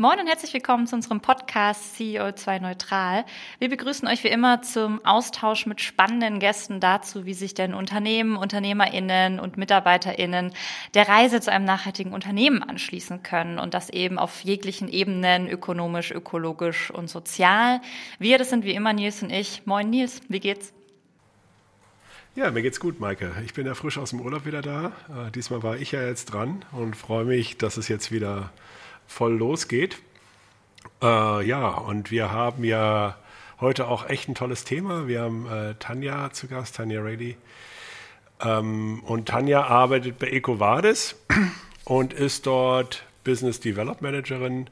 Moin und herzlich willkommen zu unserem Podcast CEO2 Neutral. Wir begrüßen euch wie immer zum Austausch mit spannenden Gästen dazu, wie sich denn Unternehmen, UnternehmerInnen und MitarbeiterInnen der Reise zu einem nachhaltigen Unternehmen anschließen können und das eben auf jeglichen Ebenen, ökonomisch, ökologisch und sozial. Wir, das sind wie immer Nils und ich. Moin Nils, wie geht's? Ja, mir geht's gut, Maike. Ich bin ja frisch aus dem Urlaub wieder da. Äh, diesmal war ich ja jetzt dran und freue mich, dass es jetzt wieder voll losgeht. Äh, ja, und wir haben ja heute auch echt ein tolles Thema. Wir haben äh, Tanja zu Gast, Tanja Rayleigh. Ähm, und Tanja arbeitet bei EcoVadis und ist dort Business Development Managerin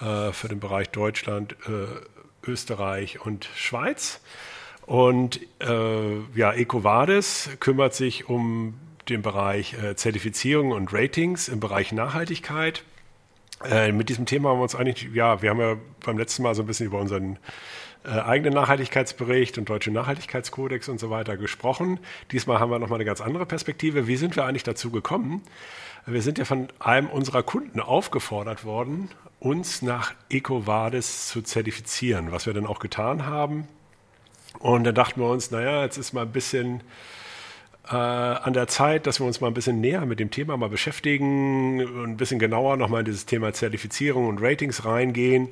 äh, für den Bereich Deutschland, äh, Österreich und Schweiz. Und äh, ja, EcoVadis kümmert sich um den Bereich äh, Zertifizierung und Ratings im Bereich Nachhaltigkeit. Äh, mit diesem Thema haben wir uns eigentlich, ja, wir haben ja beim letzten Mal so ein bisschen über unseren äh, eigenen Nachhaltigkeitsbericht und deutschen Nachhaltigkeitskodex und so weiter gesprochen. Diesmal haben wir nochmal eine ganz andere Perspektive. Wie sind wir eigentlich dazu gekommen? Wir sind ja von einem unserer Kunden aufgefordert worden, uns nach EcoVadis zu zertifizieren, was wir dann auch getan haben. Und dann dachten wir uns, naja, jetzt ist mal ein bisschen äh, an der Zeit, dass wir uns mal ein bisschen näher mit dem Thema mal beschäftigen und ein bisschen genauer nochmal in dieses Thema Zertifizierung und Ratings reingehen.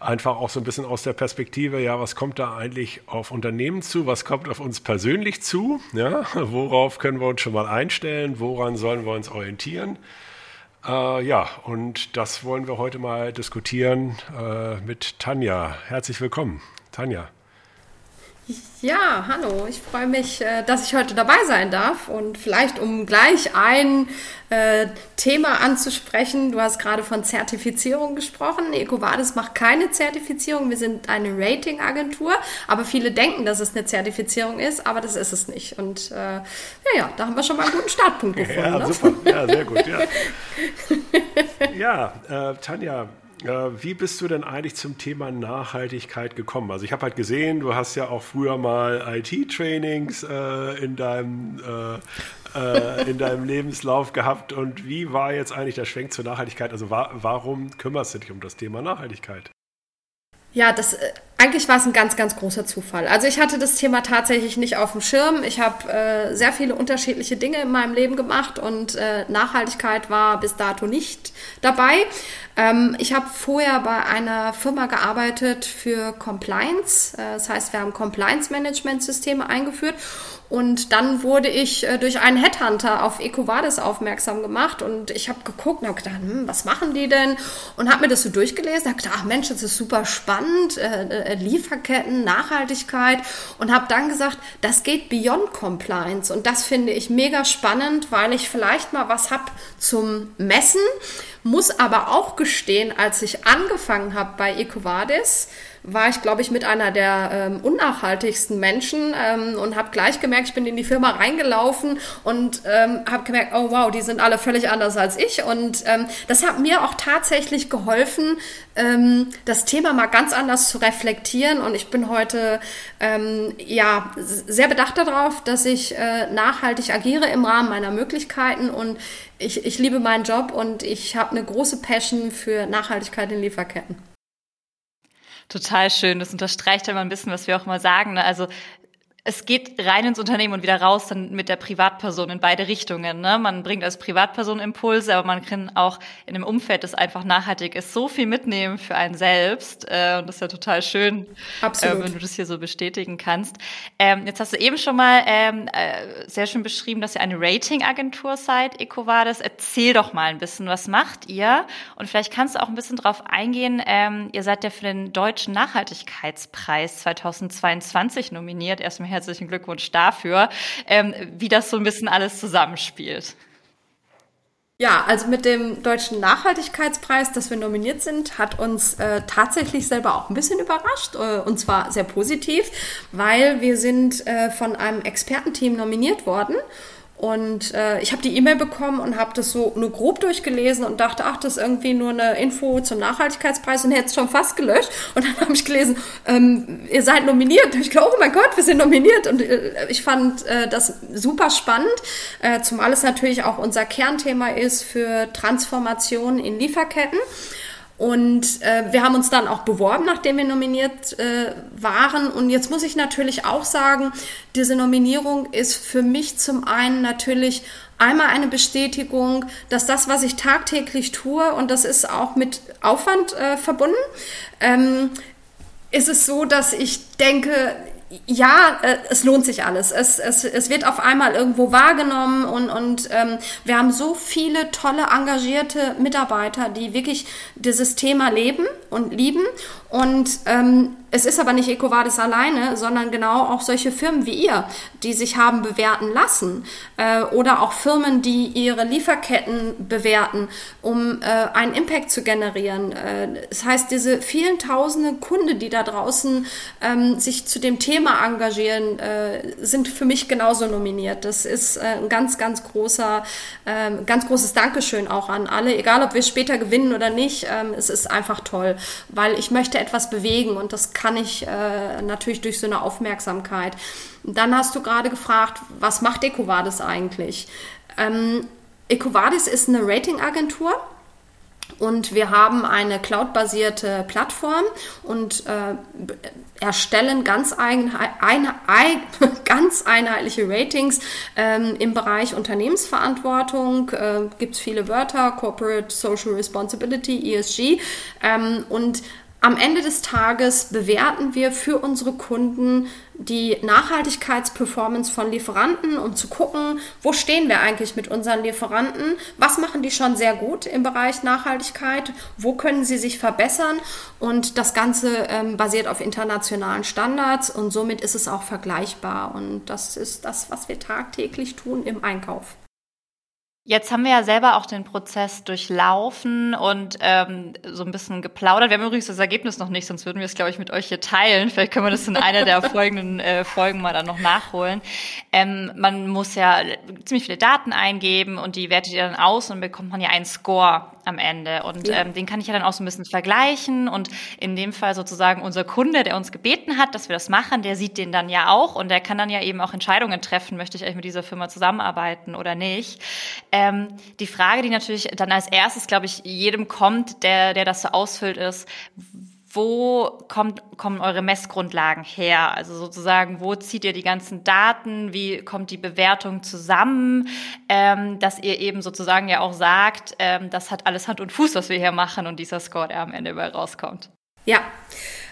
Einfach auch so ein bisschen aus der Perspektive, ja, was kommt da eigentlich auf Unternehmen zu? Was kommt auf uns persönlich zu? Ja, worauf können wir uns schon mal einstellen? Woran sollen wir uns orientieren? Äh, ja, und das wollen wir heute mal diskutieren äh, mit Tanja. Herzlich willkommen, Tanja. Ja, hallo. Ich freue mich, äh, dass ich heute dabei sein darf und vielleicht um gleich ein äh, Thema anzusprechen. Du hast gerade von Zertifizierung gesprochen. EcoVadis macht keine Zertifizierung. Wir sind eine Ratingagentur, aber viele denken, dass es eine Zertifizierung ist, aber das ist es nicht. Und äh, ja, ja, da haben wir schon mal einen guten Startpunkt gefunden. Ja, ne? super. Ja, sehr gut. Ja, ja äh, Tanja, wie bist du denn eigentlich zum Thema Nachhaltigkeit gekommen? Also ich habe halt gesehen, du hast ja auch früher mal IT-Trainings äh, in, deinem, äh, äh, in deinem Lebenslauf gehabt. Und wie war jetzt eigentlich der Schwenk zur Nachhaltigkeit? Also wa warum kümmerst du dich um das Thema Nachhaltigkeit? Ja, das äh, eigentlich war es ein ganz, ganz großer Zufall. Also ich hatte das Thema tatsächlich nicht auf dem Schirm. Ich habe äh, sehr viele unterschiedliche Dinge in meinem Leben gemacht und äh, Nachhaltigkeit war bis dato nicht dabei. Ähm, ich habe vorher bei einer Firma gearbeitet für Compliance. Äh, das heißt, wir haben Compliance-Management-Systeme eingeführt und dann wurde ich äh, durch einen Headhunter auf EcoVadis aufmerksam gemacht und ich habe geguckt und habe gedacht, hm, was machen die denn? Und habe mir das so durchgelesen, habe gedacht, ach Mensch, das ist super spannend, äh, äh, Lieferketten, Nachhaltigkeit und habe dann gesagt, das geht beyond Compliance. Und das finde ich mega spannend, weil ich vielleicht mal was habe zum Messen, muss aber auch gestehen, als ich angefangen habe bei EcoVadis, war ich, glaube ich, mit einer der ähm, unnachhaltigsten Menschen ähm, und habe gleich gemerkt, ich bin in die Firma reingelaufen und ähm, habe gemerkt, oh wow, die sind alle völlig anders als ich. Und ähm, das hat mir auch tatsächlich geholfen, ähm, das Thema mal ganz anders zu reflektieren. Und ich bin heute ähm, ja sehr bedacht darauf, dass ich äh, nachhaltig agiere im Rahmen meiner Möglichkeiten und ich, ich liebe meinen Job und ich habe eine große Passion für Nachhaltigkeit in Lieferketten. Total schön. Das unterstreicht immer ein bisschen, was wir auch mal sagen. Ne? Also es geht rein ins Unternehmen und wieder raus dann mit der Privatperson in beide Richtungen. Ne? Man bringt als Privatperson Impulse, aber man kann auch in einem Umfeld, das einfach nachhaltig ist, so viel mitnehmen für einen selbst. Äh, und das ist ja total schön, äh, wenn du das hier so bestätigen kannst. Ähm, jetzt hast du eben schon mal ähm, äh, sehr schön beschrieben, dass ihr eine Ratingagentur seid, EcoVadis. Erzähl doch mal ein bisschen, was macht ihr? Und vielleicht kannst du auch ein bisschen drauf eingehen. Ähm, ihr seid ja für den Deutschen Nachhaltigkeitspreis 2022 nominiert. Erstmal herzlichen Glückwunsch dafür, ähm, wie das so ein bisschen alles zusammenspielt. Ja, also mit dem Deutschen Nachhaltigkeitspreis, dass wir nominiert sind, hat uns äh, tatsächlich selber auch ein bisschen überrascht äh, und zwar sehr positiv, weil wir sind äh, von einem Expertenteam nominiert worden und äh, ich habe die E-Mail bekommen und habe das so nur grob durchgelesen und dachte, ach, das ist irgendwie nur eine Info zum Nachhaltigkeitspreis und hätte es schon fast gelöscht. Und dann habe ich gelesen, ähm, ihr seid nominiert. Und ich glaube, oh mein Gott, wir sind nominiert. Und äh, ich fand äh, das super spannend, äh, zumal es natürlich auch unser Kernthema ist für Transformation in Lieferketten. Und äh, wir haben uns dann auch beworben, nachdem wir nominiert äh, waren. Und jetzt muss ich natürlich auch sagen, diese Nominierung ist für mich zum einen natürlich einmal eine Bestätigung, dass das, was ich tagtäglich tue, und das ist auch mit Aufwand äh, verbunden, ähm, ist es so, dass ich denke, ja, äh, es lohnt sich alles. Es, es, es wird auf einmal irgendwo wahrgenommen und, und ähm, wir haben so viele tolle, engagierte Mitarbeiter, die wirklich dieses Thema leben und lieben. Und ähm, es ist aber nicht EcoVadis alleine, sondern genau auch solche Firmen wie ihr, die sich haben bewerten lassen. Äh, oder auch Firmen, die ihre Lieferketten bewerten, um äh, einen Impact zu generieren. Äh, das heißt, diese vielen tausende Kunden, die da draußen ähm, sich zu dem Thema engagieren, äh, sind für mich genauso nominiert. Das ist äh, ein ganz, ganz großer, äh, ganz großes Dankeschön auch an alle, egal ob wir später gewinnen oder nicht. Ähm, es ist einfach toll, weil ich möchte etwas bewegen und das kann ich äh, natürlich durch so eine Aufmerksamkeit. Dann hast du gerade gefragt, was macht EcoVadis eigentlich? Ähm, EcoVadis ist eine Ratingagentur. Und wir haben eine cloud-basierte Plattform und äh, erstellen ganz, ein, ein, ein, ganz einheitliche Ratings ähm, im Bereich Unternehmensverantwortung. Äh, Gibt es viele Wörter, Corporate Social Responsibility, ESG. Ähm, und am Ende des Tages bewerten wir für unsere Kunden die Nachhaltigkeitsperformance von Lieferanten, um zu gucken, wo stehen wir eigentlich mit unseren Lieferanten, was machen die schon sehr gut im Bereich Nachhaltigkeit, wo können sie sich verbessern? Und das Ganze ähm, basiert auf internationalen Standards und somit ist es auch vergleichbar. Und das ist das, was wir tagtäglich tun im Einkauf. Jetzt haben wir ja selber auch den Prozess durchlaufen und ähm, so ein bisschen geplaudert. Wir haben übrigens das Ergebnis noch nicht, sonst würden wir es, glaube ich, mit euch hier teilen. Vielleicht können wir das in einer der folgenden äh, Folgen mal dann noch nachholen. Ähm, man muss ja ziemlich viele Daten eingeben und die wertet ihr dann aus und bekommt man ja einen Score am Ende. Und ja. ähm, den kann ich ja dann auch so ein bisschen vergleichen. Und in dem Fall sozusagen unser Kunde, der uns gebeten hat, dass wir das machen, der sieht den dann ja auch und der kann dann ja eben auch Entscheidungen treffen, möchte ich eigentlich mit dieser Firma zusammenarbeiten oder nicht. Ähm, die Frage, die natürlich dann als erstes, glaube ich, jedem kommt, der, der das so ausfüllt, ist, wo kommt, kommen eure Messgrundlagen her? Also sozusagen, wo zieht ihr die ganzen Daten? Wie kommt die Bewertung zusammen? Ähm, dass ihr eben sozusagen ja auch sagt, ähm, das hat alles Hand und Fuß, was wir hier machen und dieser Score, der am Ende überall rauskommt. Ja,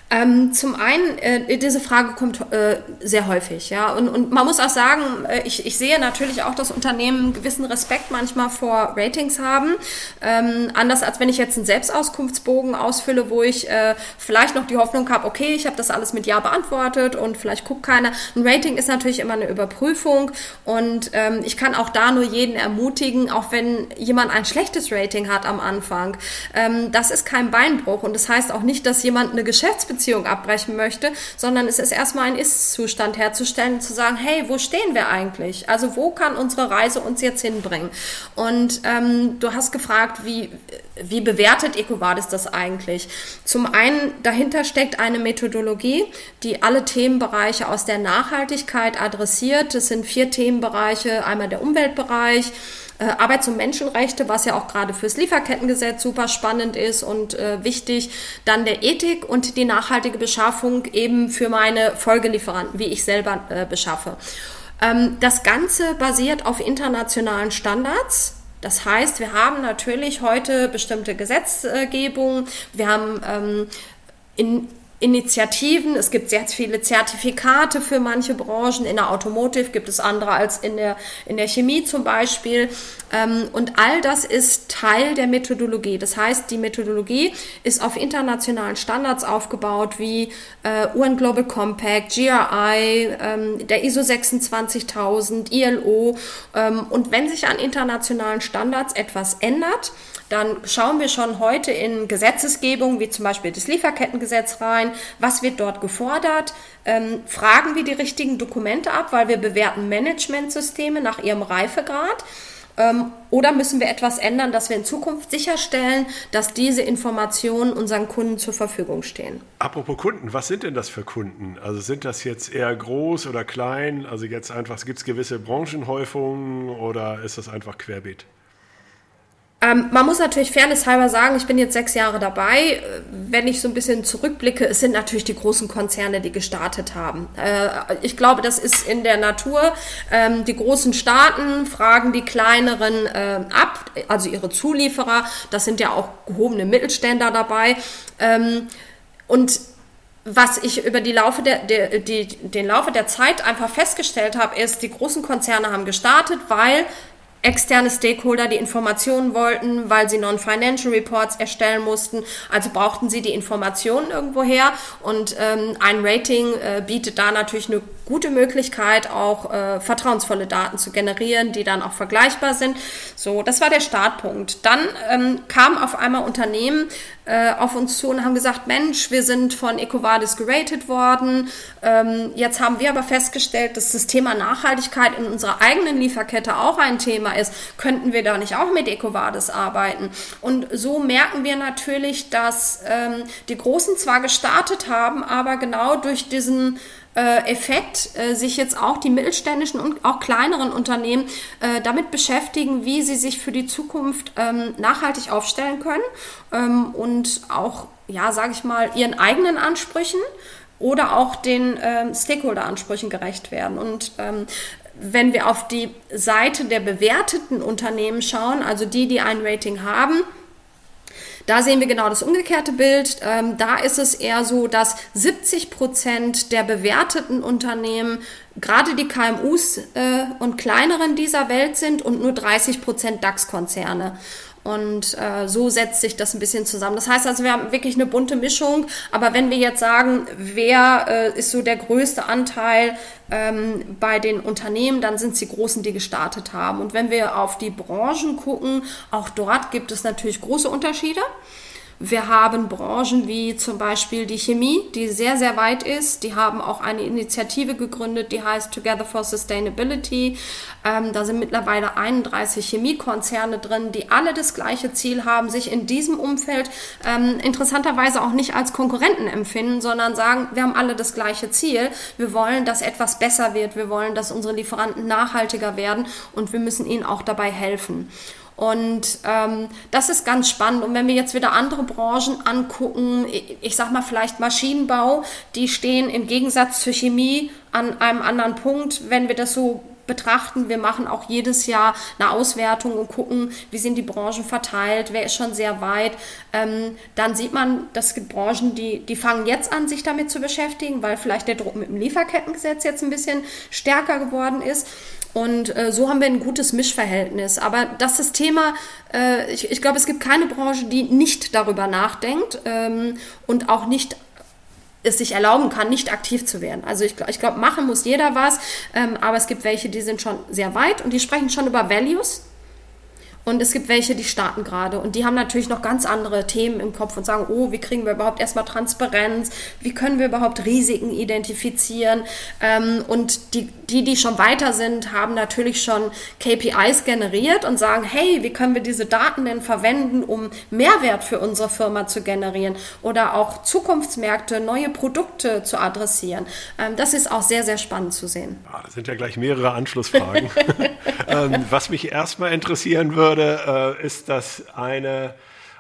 ähm, zum einen, äh, diese Frage kommt äh, sehr häufig, ja. Und, und man muss auch sagen, äh, ich, ich sehe natürlich auch, dass Unternehmen einen gewissen Respekt manchmal vor Ratings haben. Ähm, anders als wenn ich jetzt einen Selbstauskunftsbogen ausfülle, wo ich äh, vielleicht noch die Hoffnung habe, okay, ich habe das alles mit Ja beantwortet und vielleicht guckt keiner. Ein Rating ist natürlich immer eine Überprüfung und ähm, ich kann auch da nur jeden ermutigen, auch wenn jemand ein schlechtes Rating hat am Anfang. Ähm, das ist kein Beinbruch und das heißt auch nicht, dass jemand eine Geschäftsbeziehung Beziehung abbrechen möchte, sondern es ist erstmal ein Ist-Zustand herzustellen zu sagen, hey, wo stehen wir eigentlich? Also wo kann unsere Reise uns jetzt hinbringen? Und ähm, du hast gefragt, wie, wie bewertet EcoVadis das eigentlich? Zum einen, dahinter steckt eine Methodologie, die alle Themenbereiche aus der Nachhaltigkeit adressiert. Es sind vier Themenbereiche, einmal der Umweltbereich, äh, Arbeits- und Menschenrechte, was ja auch gerade fürs Lieferkettengesetz super spannend ist und äh, wichtig. Dann der Ethik und die nachhaltige Beschaffung eben für meine Folgelieferanten, wie ich selber äh, beschaffe. Ähm, das Ganze basiert auf internationalen Standards. Das heißt, wir haben natürlich heute bestimmte Gesetzgebungen. Wir haben ähm, in Initiativen. Es gibt sehr viele Zertifikate für manche Branchen. In der Automotive gibt es andere als in der, in der Chemie zum Beispiel. Ähm, und all das ist Teil der Methodologie. Das heißt, die Methodologie ist auf internationalen Standards aufgebaut, wie äh, UN Global Compact, GRI, ähm, der ISO 26000, ILO. Ähm, und wenn sich an internationalen Standards etwas ändert, dann schauen wir schon heute in Gesetzesgebung, wie zum Beispiel das Lieferkettengesetz rein, was wird dort gefordert, ähm, fragen wir die richtigen Dokumente ab, weil wir bewerten Managementsysteme nach ihrem Reifegrad. Ähm, oder müssen wir etwas ändern, dass wir in Zukunft sicherstellen, dass diese Informationen unseren Kunden zur Verfügung stehen? Apropos Kunden, was sind denn das für Kunden? Also sind das jetzt eher groß oder klein? Also jetzt einfach, gibt es gewisse Branchenhäufungen oder ist das einfach querbeet? Ähm, man muss natürlich fairnesshalber sagen, ich bin jetzt sechs Jahre dabei. Wenn ich so ein bisschen zurückblicke, es sind natürlich die großen Konzerne, die gestartet haben. Äh, ich glaube, das ist in der Natur. Ähm, die großen Staaten fragen die kleineren äh, ab, also ihre Zulieferer. Das sind ja auch gehobene Mittelständler dabei. Ähm, und was ich über die Laufe der, der, die, den Laufe der Zeit einfach festgestellt habe, ist, die großen Konzerne haben gestartet, weil externe Stakeholder die Informationen wollten, weil sie Non-Financial Reports erstellen mussten. Also brauchten sie die Informationen irgendwo her und ähm, ein Rating äh, bietet da natürlich eine gute Möglichkeit, auch äh, vertrauensvolle Daten zu generieren, die dann auch vergleichbar sind. So, das war der Startpunkt. Dann ähm, kamen auf einmal Unternehmen äh, auf uns zu und haben gesagt, Mensch, wir sind von EcoVadis geratet worden. Ähm, jetzt haben wir aber festgestellt, dass das Thema Nachhaltigkeit in unserer eigenen Lieferkette auch ein Thema ist. Könnten wir da nicht auch mit EcoVadis arbeiten? Und so merken wir natürlich, dass ähm, die Großen zwar gestartet haben, aber genau durch diesen äh, Effekt äh, sich jetzt auch die mittelständischen und auch kleineren Unternehmen äh, damit beschäftigen, wie sie sich für die Zukunft ähm, nachhaltig aufstellen können ähm, und auch, ja, sage ich mal, ihren eigenen Ansprüchen oder auch den ähm, Stakeholder-Ansprüchen gerecht werden. Und wenn wir auf die Seite der bewerteten Unternehmen schauen, also die, die ein Rating haben, da sehen wir genau das umgekehrte Bild. Ähm, da ist es eher so, dass 70 Prozent der bewerteten Unternehmen gerade die KMUs äh, und kleineren dieser Welt sind und nur 30 Prozent DAX-Konzerne. Und äh, so setzt sich das ein bisschen zusammen. Das heißt also, wir haben wirklich eine bunte Mischung. Aber wenn wir jetzt sagen, wer äh, ist so der größte Anteil ähm, bei den Unternehmen, dann sind es die Großen, die gestartet haben. Und wenn wir auf die Branchen gucken, auch dort gibt es natürlich große Unterschiede. Wir haben Branchen wie zum Beispiel die Chemie, die sehr, sehr weit ist. Die haben auch eine Initiative gegründet, die heißt Together for Sustainability. Ähm, da sind mittlerweile 31 Chemiekonzerne drin, die alle das gleiche Ziel haben, sich in diesem Umfeld ähm, interessanterweise auch nicht als Konkurrenten empfinden, sondern sagen, wir haben alle das gleiche Ziel. Wir wollen, dass etwas besser wird. Wir wollen, dass unsere Lieferanten nachhaltiger werden und wir müssen ihnen auch dabei helfen. Und ähm, das ist ganz spannend. Und wenn wir jetzt wieder andere Branchen angucken, ich, ich sag mal vielleicht Maschinenbau, die stehen im Gegensatz zur Chemie an einem anderen Punkt, wenn wir das so betrachten. Wir machen auch jedes Jahr eine Auswertung und gucken, wie sind die Branchen verteilt, wer ist schon sehr weit. Ähm, dann sieht man, das gibt Branchen, die, die fangen jetzt an, sich damit zu beschäftigen, weil vielleicht der Druck mit dem Lieferkettengesetz jetzt ein bisschen stärker geworden ist. Und äh, so haben wir ein gutes Mischverhältnis. Aber das ist Thema, äh, ich, ich glaube, es gibt keine Branche, die nicht darüber nachdenkt ähm, und auch nicht es sich erlauben kann, nicht aktiv zu werden. Also ich, ich glaube, machen muss jeder was, ähm, aber es gibt welche, die sind schon sehr weit und die sprechen schon über Values und es gibt welche, die starten gerade und die haben natürlich noch ganz andere Themen im Kopf und sagen, oh, wie kriegen wir überhaupt erstmal Transparenz? Wie können wir überhaupt Risiken identifizieren? Ähm, und die, die, die schon weiter sind, haben natürlich schon KPIs generiert und sagen, hey, wie können wir diese Daten denn verwenden, um Mehrwert für unsere Firma zu generieren oder auch Zukunftsmärkte, neue Produkte zu adressieren? Ähm, das ist auch sehr, sehr spannend zu sehen. Ja, das sind ja gleich mehrere Anschlussfragen. ähm, was mich erstmal interessieren würde, würde, äh, ist das eine,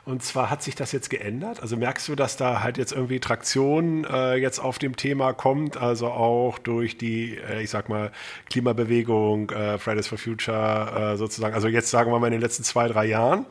und zwar hat sich das jetzt geändert. Also merkst du, dass da halt jetzt irgendwie Traktion äh, jetzt auf dem Thema kommt, also auch durch die, äh, ich sag mal, Klimabewegung, äh, Fridays for Future äh, sozusagen. Also jetzt sagen wir mal in den letzten zwei, drei Jahren.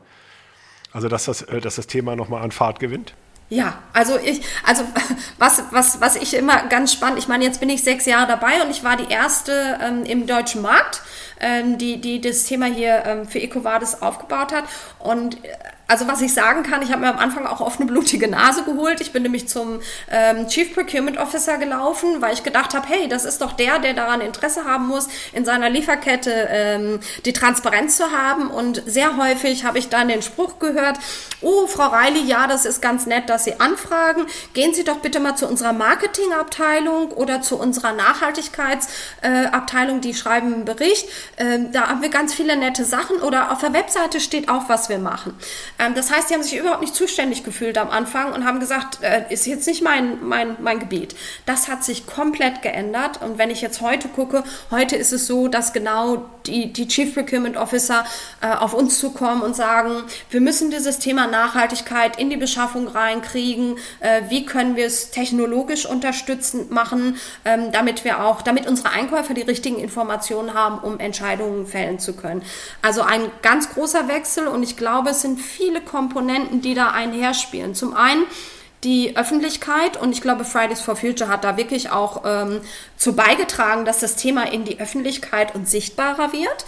Also dass das, äh, dass das Thema nochmal an Fahrt gewinnt. Ja, also ich, also was, was, was ich immer ganz spannend, ich meine, jetzt bin ich sechs Jahre dabei und ich war die erste ähm, im deutschen Markt ähm, die, die das Thema hier ähm, für EcoVadis aufgebaut hat. Und äh, also was ich sagen kann, ich habe mir am Anfang auch oft eine blutige Nase geholt. Ich bin nämlich zum ähm, Chief Procurement Officer gelaufen, weil ich gedacht habe, hey, das ist doch der, der daran Interesse haben muss, in seiner Lieferkette ähm, die Transparenz zu haben. Und sehr häufig habe ich dann den Spruch gehört, oh, Frau Reilly, ja, das ist ganz nett, dass Sie anfragen. Gehen Sie doch bitte mal zu unserer Marketingabteilung oder zu unserer Nachhaltigkeitsabteilung, äh, die schreiben einen Bericht. Ähm, da haben wir ganz viele nette Sachen oder auf der Webseite steht auch, was wir machen. Ähm, das heißt, die haben sich überhaupt nicht zuständig gefühlt am Anfang und haben gesagt, äh, ist jetzt nicht mein, mein, mein Gebiet. Das hat sich komplett geändert. Und wenn ich jetzt heute gucke, heute ist es so, dass genau die, die Chief Procurement Officer äh, auf uns zukommen und sagen, wir müssen dieses Thema Nachhaltigkeit in die Beschaffung reinkriegen. Äh, wie können wir es technologisch unterstützend machen, ähm, damit wir auch, damit unsere Einkäufer die richtigen Informationen haben, um Entscheidungen fällen zu können. Also ein ganz großer Wechsel und ich glaube, es sind viele Komponenten, die da einherspielen. Zum einen die Öffentlichkeit und ich glaube, Fridays for Future hat da wirklich auch ähm, zu beigetragen, dass das Thema in die Öffentlichkeit und sichtbarer wird.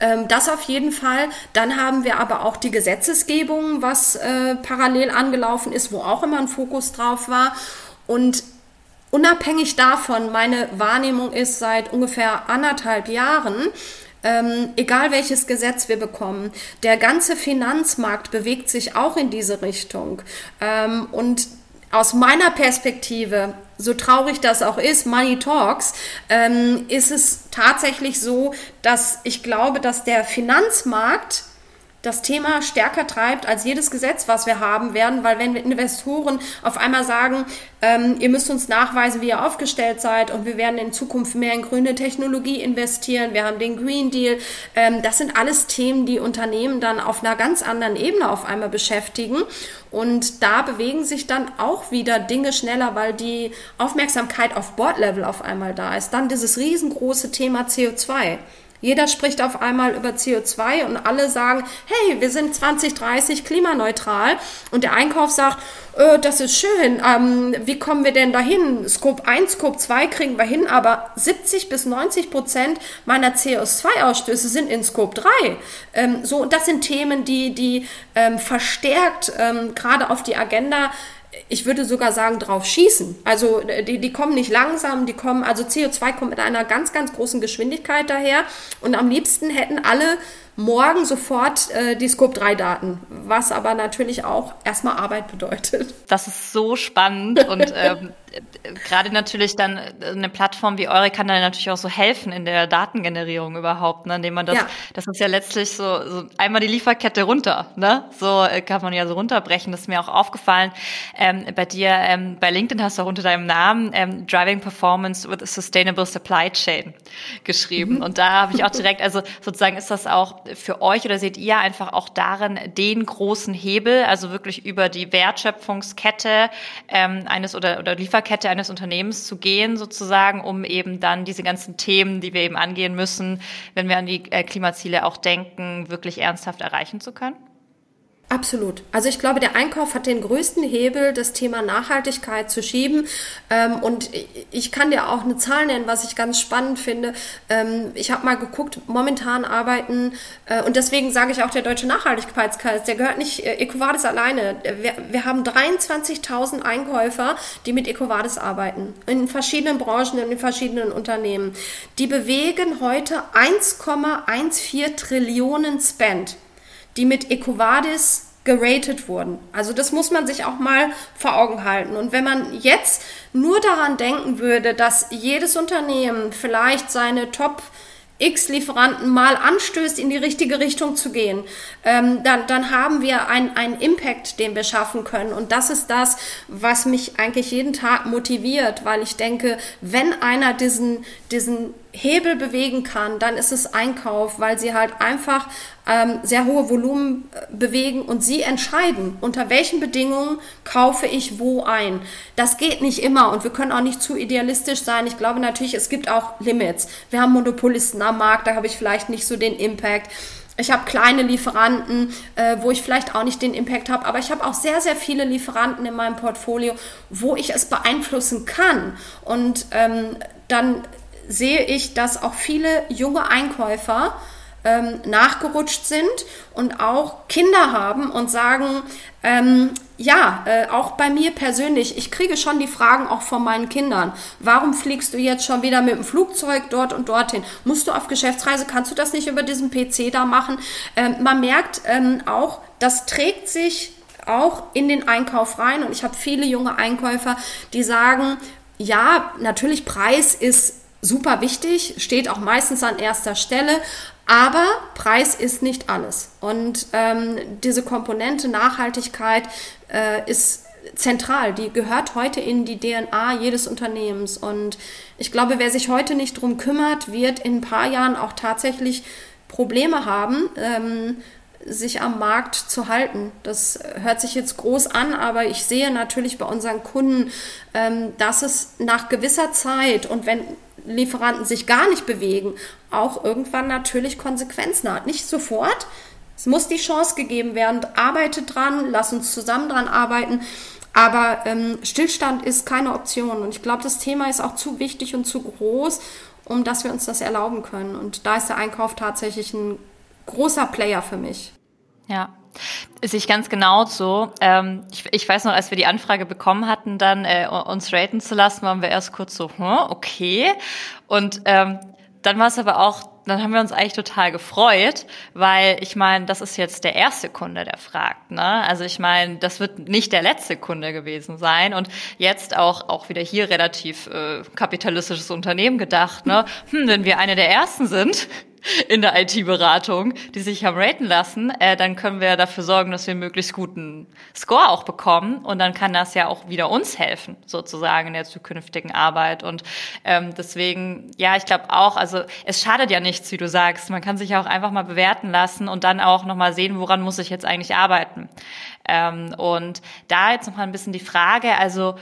Ähm, das auf jeden Fall. Dann haben wir aber auch die Gesetzesgebung, was äh, parallel angelaufen ist, wo auch immer ein Fokus drauf war. Und unabhängig davon, meine Wahrnehmung ist seit ungefähr anderthalb Jahren, ähm, egal welches Gesetz wir bekommen, der ganze Finanzmarkt bewegt sich auch in diese Richtung. Ähm, und aus meiner Perspektive, so traurig das auch ist, Money Talks, ähm, ist es tatsächlich so, dass ich glaube, dass der Finanzmarkt das Thema stärker treibt als jedes Gesetz, was wir haben werden, weil wenn Investoren auf einmal sagen, ähm, ihr müsst uns nachweisen, wie ihr aufgestellt seid und wir werden in Zukunft mehr in grüne Technologie investieren, wir haben den Green Deal, ähm, das sind alles Themen, die Unternehmen dann auf einer ganz anderen Ebene auf einmal beschäftigen und da bewegen sich dann auch wieder Dinge schneller, weil die Aufmerksamkeit auf Board-Level auf einmal da ist. Dann dieses riesengroße Thema CO2. Jeder spricht auf einmal über CO2 und alle sagen, hey, wir sind 2030 klimaneutral. Und der Einkauf sagt, äh, das ist schön, ähm, wie kommen wir denn dahin? Scope 1, Scope 2 kriegen wir hin, aber 70 bis 90 Prozent meiner CO2-Ausstöße sind in Scope 3. Ähm, so, und das sind Themen, die, die ähm, verstärkt ähm, gerade auf die Agenda ich würde sogar sagen, drauf schießen. Also die, die kommen nicht langsam, die kommen, also CO2 kommt mit einer ganz, ganz großen Geschwindigkeit daher. Und am liebsten hätten alle morgen sofort äh, die Scope-3-Daten, was aber natürlich auch erstmal Arbeit bedeutet. Das ist so spannend und ähm, gerade natürlich dann eine Plattform wie eure kann dann natürlich auch so helfen in der Datengenerierung überhaupt, ne, indem man das, ja. das ist ja letztlich so, so einmal die Lieferkette runter, ne? So äh, kann man ja so runterbrechen. Das ist mir auch aufgefallen. Ähm, bei dir, ähm, bei LinkedIn hast du auch unter deinem Namen ähm, Driving Performance with a Sustainable Supply Chain geschrieben. Mhm. Und da habe ich auch direkt, also sozusagen ist das auch für euch oder seht ihr einfach auch darin den großen Hebel, also wirklich über die Wertschöpfungskette ähm, eines oder, oder Lieferkette eines Unternehmens zu gehen, sozusagen, um eben dann diese ganzen Themen, die wir eben angehen müssen, wenn wir an die äh, Klimaziele auch denken, wirklich ernsthaft erreichen zu können? Absolut. Also ich glaube, der Einkauf hat den größten Hebel, das Thema Nachhaltigkeit zu schieben. Ähm, und ich kann dir auch eine Zahl nennen, was ich ganz spannend finde. Ähm, ich habe mal geguckt, momentan arbeiten, äh, und deswegen sage ich auch, der Deutsche Nachhaltigkeitskreis, der gehört nicht äh, EcoVadis alleine. Wir, wir haben 23.000 Einkäufer, die mit EcoVadis arbeiten, in verschiedenen Branchen und in verschiedenen Unternehmen. Die bewegen heute 1,14 Trillionen Spend die mit EcoVadis geratet wurden. Also das muss man sich auch mal vor Augen halten. Und wenn man jetzt nur daran denken würde, dass jedes Unternehmen vielleicht seine Top X-Lieferanten mal anstößt, in die richtige Richtung zu gehen, ähm, dann, dann haben wir einen Impact, den wir schaffen können. Und das ist das, was mich eigentlich jeden Tag motiviert, weil ich denke, wenn einer diesen, diesen Hebel bewegen kann, dann ist es Einkauf, weil sie halt einfach ähm, sehr hohe Volumen äh, bewegen und sie entscheiden, unter welchen Bedingungen kaufe ich wo ein. Das geht nicht immer und wir können auch nicht zu idealistisch sein. Ich glaube natürlich, es gibt auch Limits. Wir haben Monopolisten am Markt, da habe ich vielleicht nicht so den Impact. Ich habe kleine Lieferanten, äh, wo ich vielleicht auch nicht den Impact habe, aber ich habe auch sehr, sehr viele Lieferanten in meinem Portfolio, wo ich es beeinflussen kann. Und ähm, dann sehe ich, dass auch viele junge Einkäufer ähm, nachgerutscht sind und auch Kinder haben und sagen, ähm, ja, äh, auch bei mir persönlich, ich kriege schon die Fragen auch von meinen Kindern. Warum fliegst du jetzt schon wieder mit dem Flugzeug dort und dorthin? Musst du auf Geschäftsreise, kannst du das nicht über diesen PC da machen? Ähm, man merkt ähm, auch, das trägt sich auch in den Einkauf rein und ich habe viele junge Einkäufer, die sagen, ja, natürlich Preis ist super wichtig, steht auch meistens an erster Stelle, Aber Preis ist nicht alles. Und ähm, diese Komponente Nachhaltigkeit äh, ist zentral. Die gehört heute in die DNA jedes Unternehmens. Und ich glaube, wer sich heute nicht drum kümmert, wird in ein paar Jahren auch tatsächlich Probleme haben, ähm, sich am Markt zu halten. Das hört sich jetzt groß an, aber ich sehe natürlich bei unseren Kunden, ähm, dass es nach gewisser Zeit und wenn Lieferanten sich gar nicht bewegen, auch irgendwann natürlich Konsequenzen hat. Nicht sofort. Es muss die Chance gegeben werden. Arbeitet dran, lass uns zusammen dran arbeiten. Aber ähm, Stillstand ist keine Option. Und ich glaube, das Thema ist auch zu wichtig und zu groß, um dass wir uns das erlauben können. Und da ist der Einkauf tatsächlich ein großer Player für mich. Ja, ist ich ganz genau so. Ähm, ich, ich, weiß noch, als wir die Anfrage bekommen hatten, dann äh, uns raten zu lassen, waren wir erst kurz so, hm, okay. Und ähm, dann war es aber auch, dann haben wir uns eigentlich total gefreut, weil ich meine, das ist jetzt der erste Kunde, der fragt. Ne? Also ich meine, das wird nicht der letzte Kunde gewesen sein und jetzt auch auch wieder hier relativ äh, kapitalistisches Unternehmen gedacht. Ne? Hm, wenn wir eine der ersten sind, in der IT-Beratung, die sich haben raten lassen, äh, dann können wir dafür sorgen, dass wir möglichst guten Score auch bekommen. Und dann kann das ja auch wieder uns helfen, sozusagen in der zukünftigen Arbeit. Und ähm, deswegen, ja, ich glaube auch, also es schadet ja nichts, wie du sagst. Man kann sich ja auch einfach mal bewerten lassen und dann auch nochmal sehen, woran muss ich jetzt eigentlich arbeiten. Ähm, und da jetzt nochmal ein bisschen die Frage, also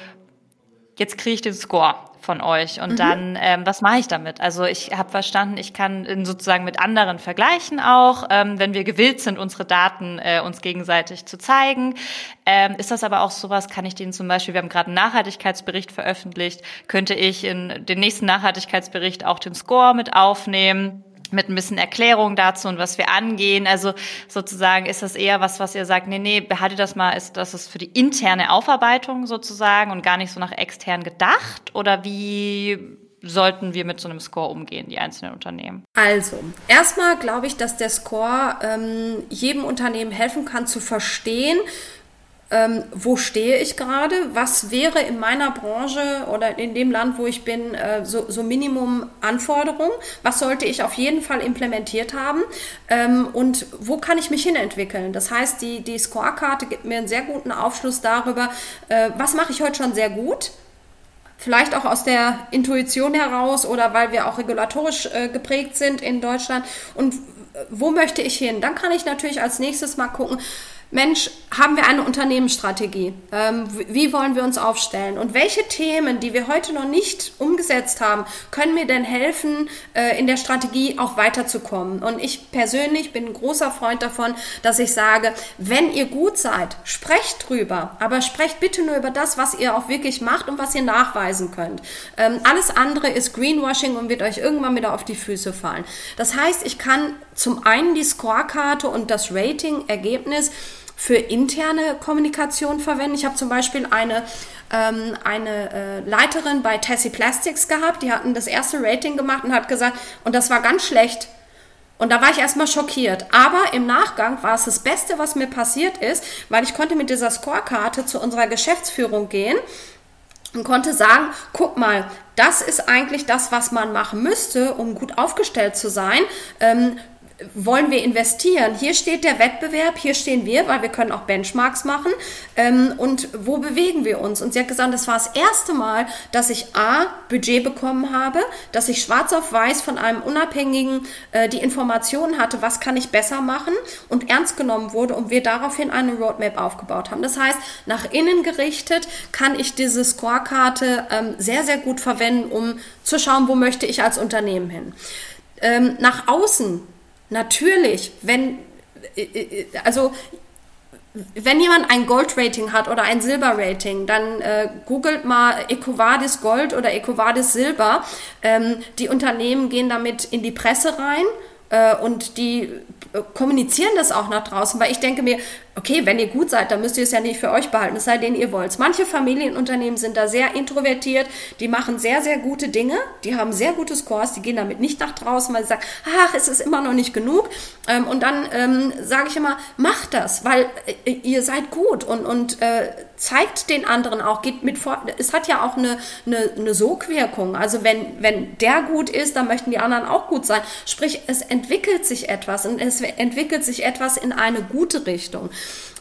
jetzt kriege ich den Score von euch und mhm. dann, ähm, was mache ich damit? Also ich habe verstanden, ich kann sozusagen mit anderen vergleichen auch, ähm, wenn wir gewillt sind, unsere Daten äh, uns gegenseitig zu zeigen. Ähm, ist das aber auch sowas, kann ich denen zum Beispiel, wir haben gerade einen Nachhaltigkeitsbericht veröffentlicht, könnte ich in den nächsten Nachhaltigkeitsbericht auch den Score mit aufnehmen? Mit ein bisschen Erklärung dazu und was wir angehen. Also sozusagen ist das eher was, was ihr sagt, nee, nee, behaltet das mal, ist das ist für die interne Aufarbeitung sozusagen und gar nicht so nach extern gedacht? Oder wie sollten wir mit so einem Score umgehen, die einzelnen Unternehmen? Also, erstmal glaube ich, dass der Score ähm, jedem Unternehmen helfen kann zu verstehen, ähm, wo stehe ich gerade, was wäre in meiner Branche oder in dem Land, wo ich bin, äh, so, so Minimum Anforderungen, was sollte ich auf jeden Fall implementiert haben? Ähm, und wo kann ich mich hinentwickeln. Das heißt, die, die Scorekarte gibt mir einen sehr guten Aufschluss darüber, äh, was mache ich heute schon sehr gut, vielleicht auch aus der Intuition heraus oder weil wir auch regulatorisch äh, geprägt sind in Deutschland. Und wo möchte ich hin? Dann kann ich natürlich als nächstes mal gucken, Mensch, haben wir eine Unternehmensstrategie? Ähm, wie wollen wir uns aufstellen? Und welche Themen, die wir heute noch nicht umgesetzt haben, können mir denn helfen, äh, in der Strategie auch weiterzukommen? Und ich persönlich bin ein großer Freund davon, dass ich sage, wenn ihr gut seid, sprecht drüber, aber sprecht bitte nur über das, was ihr auch wirklich macht und was ihr nachweisen könnt. Ähm, alles andere ist Greenwashing und wird euch irgendwann wieder auf die Füße fallen. Das heißt, ich kann zum einen die Scorekarte und das Rating-Ergebnis für interne Kommunikation verwenden. Ich habe zum Beispiel eine, ähm, eine äh, Leiterin bei Tessie Plastics gehabt, die hatten das erste Rating gemacht und hat gesagt, und das war ganz schlecht. Und da war ich erstmal schockiert. Aber im Nachgang war es das Beste, was mir passiert ist, weil ich konnte mit dieser Scorekarte zu unserer Geschäftsführung gehen und konnte sagen, guck mal, das ist eigentlich das, was man machen müsste, um gut aufgestellt zu sein. Ähm, wollen wir investieren? Hier steht der Wettbewerb, hier stehen wir, weil wir können auch Benchmarks machen. Ähm, und wo bewegen wir uns? Und sie hat gesagt, das war das erste Mal, dass ich A, Budget bekommen habe, dass ich schwarz auf weiß von einem Unabhängigen äh, die Informationen hatte, was kann ich besser machen und ernst genommen wurde und wir daraufhin eine Roadmap aufgebaut haben. Das heißt, nach innen gerichtet kann ich diese Scorekarte ähm, sehr, sehr gut verwenden, um zu schauen, wo möchte ich als Unternehmen hin. Ähm, nach außen Natürlich, wenn, äh, äh, also wenn jemand ein Gold-Rating hat oder ein Silber-Rating, dann äh, googelt mal Ecovadis Gold oder Ecovadis Silber. Ähm, die Unternehmen gehen damit in die Presse rein äh, und die äh, kommunizieren das auch nach draußen, weil ich denke mir, Okay, wenn ihr gut seid, dann müsst ihr es ja nicht für euch behalten, es sei denn, ihr wollt Manche Familienunternehmen sind da sehr introvertiert, die machen sehr, sehr gute Dinge, die haben sehr gute Scores, die gehen damit nicht nach draußen, weil sie sagen, ach, es ist immer noch nicht genug. Ähm, und dann ähm, sage ich immer, macht das, weil äh, ihr seid gut und, und äh, zeigt den anderen auch, geht mit vor. Es hat ja auch eine, eine, eine Sogwirkung. Also wenn, wenn der gut ist, dann möchten die anderen auch gut sein. Sprich, es entwickelt sich etwas und es entwickelt sich etwas in eine gute Richtung.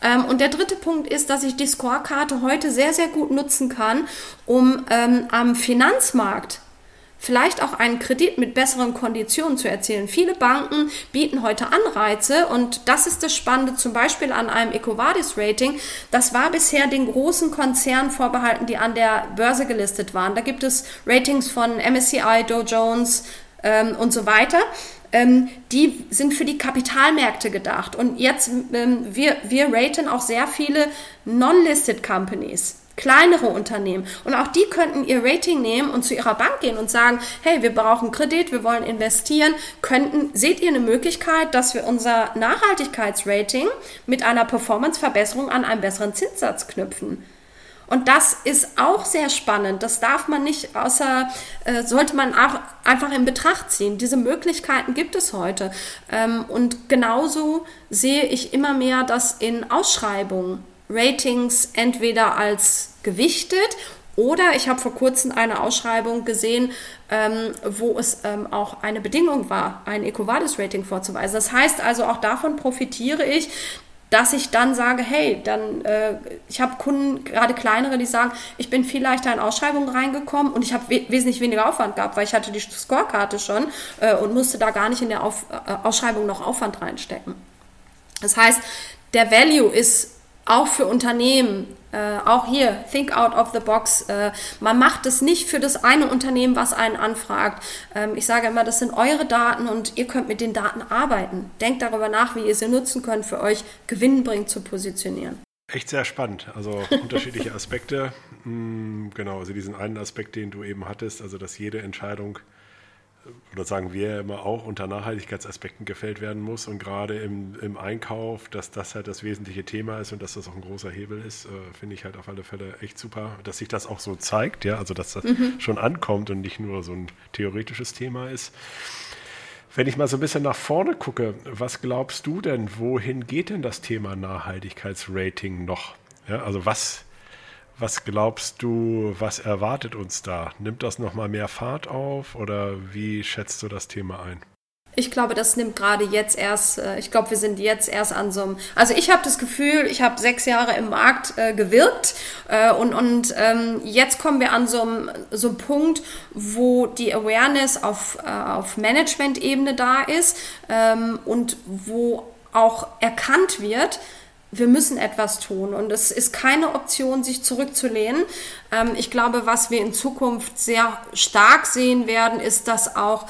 Ähm, und der dritte Punkt ist, dass ich die Scorekarte heute sehr, sehr gut nutzen kann, um ähm, am Finanzmarkt vielleicht auch einen Kredit mit besseren Konditionen zu erzielen. Viele Banken bieten heute Anreize und das ist das Spannende zum Beispiel an einem EcoVadis-Rating. Das war bisher den großen Konzernen vorbehalten, die an der Börse gelistet waren. Da gibt es Ratings von MSCI, Dow Jones ähm, und so weiter. Ähm, die sind für die Kapitalmärkte gedacht. Und jetzt, ähm, wir, wir raten auch sehr viele Non-Listed Companies kleinere Unternehmen. Und auch die könnten ihr Rating nehmen und zu ihrer Bank gehen und sagen, hey, wir brauchen Kredit, wir wollen investieren. Könnten, seht ihr eine Möglichkeit, dass wir unser Nachhaltigkeitsrating mit einer Performanceverbesserung an einen besseren Zinssatz knüpfen? Und das ist auch sehr spannend. Das darf man nicht außer, äh, sollte man auch einfach in Betracht ziehen. Diese Möglichkeiten gibt es heute. Ähm, und genauso sehe ich immer mehr, dass in Ausschreibungen Ratings entweder als gewichtet oder ich habe vor kurzem eine Ausschreibung gesehen, ähm, wo es ähm, auch eine Bedingung war, ein EcoVadis-Rating vorzuweisen. Das heißt also, auch davon profitiere ich, dass ich dann sage, hey, dann, äh, ich habe Kunden, gerade kleinere, die sagen, ich bin viel leichter in Ausschreibungen reingekommen und ich habe we wesentlich weniger Aufwand gehabt, weil ich hatte die Scorekarte schon äh, und musste da gar nicht in der Auf äh, Ausschreibung noch Aufwand reinstecken. Das heißt, der Value ist auch für Unternehmen, äh, auch hier, think out of the box. Äh, man macht es nicht für das eine Unternehmen, was einen anfragt. Ähm, ich sage immer, das sind eure Daten und ihr könnt mit den Daten arbeiten. Denkt darüber nach, wie ihr sie nutzen könnt, für euch gewinnbringend zu positionieren. Echt sehr spannend. Also unterschiedliche Aspekte. Mm, genau, also diesen einen Aspekt, den du eben hattest, also dass jede Entscheidung oder sagen wir immer auch unter Nachhaltigkeitsaspekten gefällt werden muss und gerade im, im Einkauf, dass das halt das wesentliche Thema ist und dass das auch ein großer Hebel ist, äh, finde ich halt auf alle Fälle echt super, dass sich das auch so zeigt, ja, also dass das mhm. schon ankommt und nicht nur so ein theoretisches Thema ist. Wenn ich mal so ein bisschen nach vorne gucke, was glaubst du denn, wohin geht denn das Thema Nachhaltigkeitsrating noch? Ja, also was was glaubst du, was erwartet uns da? Nimmt das nochmal mehr Fahrt auf oder wie schätzt du das Thema ein? Ich glaube, das nimmt gerade jetzt erst, äh, ich glaube, wir sind jetzt erst an so einem, also ich habe das Gefühl, ich habe sechs Jahre im Markt äh, gewirkt äh, und, und ähm, jetzt kommen wir an so einem, so einem Punkt, wo die Awareness auf, äh, auf Management-Ebene da ist ähm, und wo auch erkannt wird, wir müssen etwas tun und es ist keine Option, sich zurückzulehnen. Ähm, ich glaube, was wir in Zukunft sehr stark sehen werden, ist, dass auch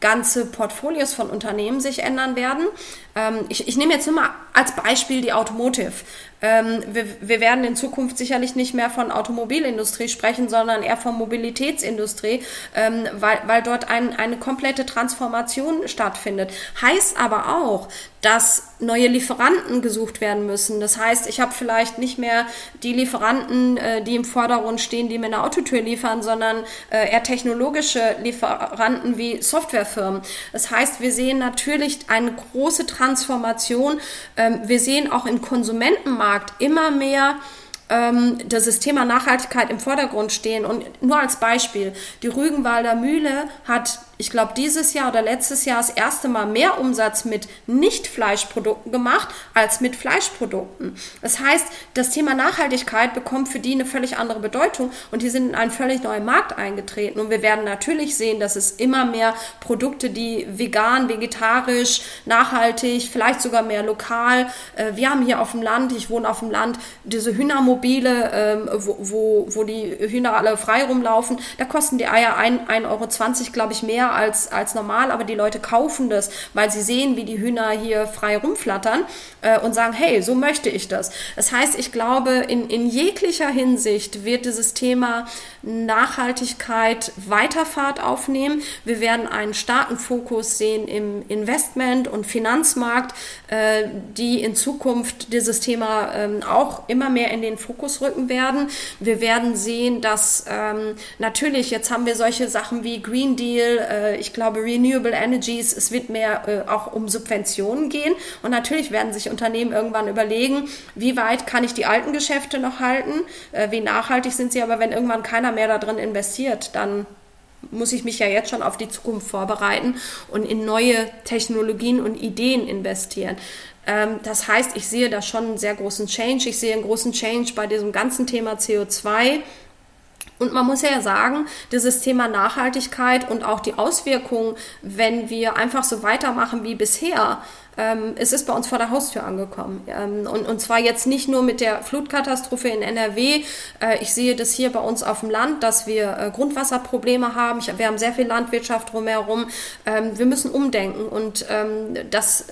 ganze Portfolios von Unternehmen sich ändern werden. Ähm, ich, ich nehme jetzt mal als Beispiel die Automotive. Ähm, wir, wir werden in Zukunft sicherlich nicht mehr von Automobilindustrie sprechen, sondern eher von Mobilitätsindustrie, ähm, weil, weil dort ein, eine komplette Transformation stattfindet. Heißt aber auch, dass neue Lieferanten gesucht werden müssen. Das heißt, ich habe vielleicht nicht mehr die Lieferanten, äh, die im Vordergrund stehen, die mir eine Autotür liefern, sondern äh, eher technologische Lieferanten wie Softwarefirmen. Das heißt, wir sehen natürlich eine große Transformation. Ähm, wir sehen auch im Konsumentenmarkt immer mehr ähm, das Thema Nachhaltigkeit im Vordergrund stehen. Und nur als Beispiel, die Rügenwalder Mühle hat ich glaube, dieses Jahr oder letztes Jahr das erste Mal mehr Umsatz mit Nicht-Fleischprodukten gemacht als mit Fleischprodukten. Das heißt, das Thema Nachhaltigkeit bekommt für die eine völlig andere Bedeutung und die sind in einen völlig neuen Markt eingetreten. Und wir werden natürlich sehen, dass es immer mehr Produkte, die vegan, vegetarisch, nachhaltig, vielleicht sogar mehr lokal. Äh, wir haben hier auf dem Land, ich wohne auf dem Land, diese Hühnermobile, ähm, wo, wo, wo die Hühner alle frei rumlaufen. Da kosten die Eier 1,20 Euro, glaube ich, mehr teuer als, als normal, aber die Leute kaufen das, weil sie sehen, wie die Hühner hier frei rumflattern äh, und sagen, hey, so möchte ich das. Das heißt, ich glaube, in, in jeglicher Hinsicht wird dieses Thema Nachhaltigkeit Weiterfahrt aufnehmen. Wir werden einen starken Fokus sehen im Investment- und Finanzmarkt, äh, die in Zukunft dieses Thema ähm, auch immer mehr in den Fokus rücken werden. Wir werden sehen, dass ähm, natürlich, jetzt haben wir solche Sachen wie Green Deal, äh, ich glaube Renewable Energies, es wird mehr äh, auch um Subventionen gehen. Und natürlich werden sich Unternehmen irgendwann überlegen, wie weit kann ich die alten Geschäfte noch halten, wie nachhaltig sind sie, aber wenn irgendwann keiner mehr da drin investiert, dann muss ich mich ja jetzt schon auf die Zukunft vorbereiten und in neue Technologien und Ideen investieren. Ähm, das heißt, ich sehe da schon einen sehr großen Change. Ich sehe einen großen Change bei diesem ganzen Thema CO2. Und man muss ja sagen, dieses Thema Nachhaltigkeit und auch die Auswirkungen, wenn wir einfach so weitermachen wie bisher, ähm, es ist bei uns vor der Haustür angekommen. Ähm, und, und zwar jetzt nicht nur mit der Flutkatastrophe in NRW. Äh, ich sehe das hier bei uns auf dem Land, dass wir äh, Grundwasserprobleme haben. Ich, wir haben sehr viel Landwirtschaft drumherum. Ähm, wir müssen umdenken und ähm, das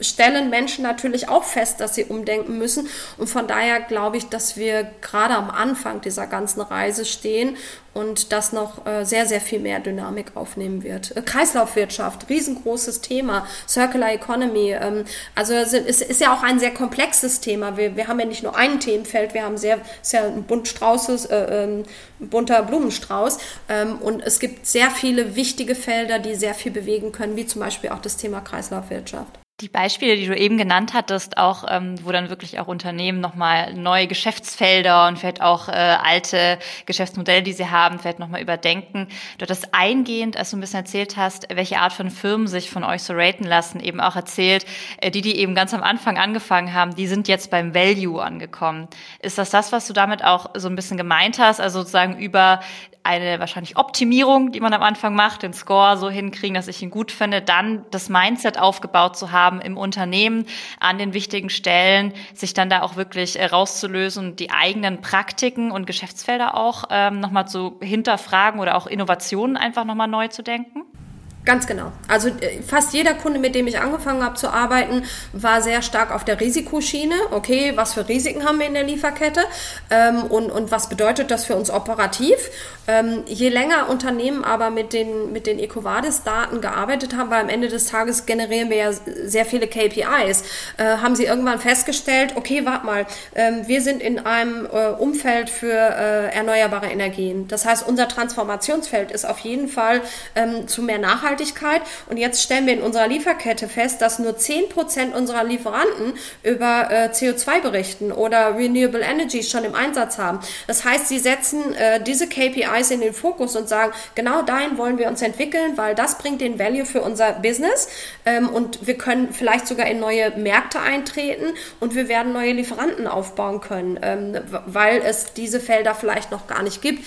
stellen Menschen natürlich auch fest, dass sie umdenken müssen. Und von daher glaube ich, dass wir gerade am Anfang dieser ganzen Reise stehen und das noch äh, sehr, sehr viel mehr Dynamik aufnehmen wird. Äh, Kreislaufwirtschaft, riesengroßes Thema, Circular Economy. Ähm, also es ist, ja auch ein sehr komplexes Thema. Wir, wir haben ja nicht nur ein Themenfeld, wir haben sehr, ja ein Buntstraußes, äh, ähm, bunter Blumenstrauß. Ähm, und es gibt sehr viele wichtige Felder, die sehr viel bewegen können, wie zum Beispiel auch das Thema Kreislaufwirtschaft. Die Beispiele, die du eben genannt hattest, auch ähm, wo dann wirklich auch Unternehmen nochmal neue Geschäftsfelder und vielleicht auch äh, alte Geschäftsmodelle, die sie haben, vielleicht nochmal überdenken. Du hattest eingehend, als du ein bisschen erzählt hast, welche Art von Firmen sich von euch so raten lassen, eben auch erzählt, äh, die, die eben ganz am Anfang angefangen haben, die sind jetzt beim Value angekommen. Ist das das, was du damit auch so ein bisschen gemeint hast? Also sozusagen über eine wahrscheinlich Optimierung, die man am Anfang macht, den Score so hinkriegen, dass ich ihn gut finde, dann das Mindset aufgebaut zu haben im Unternehmen an den wichtigen Stellen, sich dann da auch wirklich äh, rauszulösen die eigenen Praktiken und Geschäftsfelder auch ähm, nochmal zu hinterfragen oder auch Innovationen einfach nochmal neu zu denken? Ganz genau. Also äh, fast jeder Kunde, mit dem ich angefangen habe zu arbeiten, war sehr stark auf der Risikoschiene. Okay, was für Risiken haben wir in der Lieferkette ähm, und, und was bedeutet das für uns operativ? Ähm, je länger Unternehmen aber mit den, mit den EcoVadis-Daten gearbeitet haben, weil am Ende des Tages generieren wir ja sehr viele KPIs, äh, haben sie irgendwann festgestellt, okay, warte mal, ähm, wir sind in einem äh, Umfeld für äh, erneuerbare Energien. Das heißt, unser Transformationsfeld ist auf jeden Fall ähm, zu mehr Nachhaltigkeit Nachhaltigkeit. Und jetzt stellen wir in unserer Lieferkette fest, dass nur 10% unserer Lieferanten über äh, CO2 berichten oder Renewable Energy schon im Einsatz haben. Das heißt, sie setzen äh, diese KPIs in den Fokus und sagen, genau dahin wollen wir uns entwickeln, weil das bringt den Value für unser Business ähm, und wir können vielleicht sogar in neue Märkte eintreten und wir werden neue Lieferanten aufbauen können, ähm, weil es diese Felder vielleicht noch gar nicht gibt.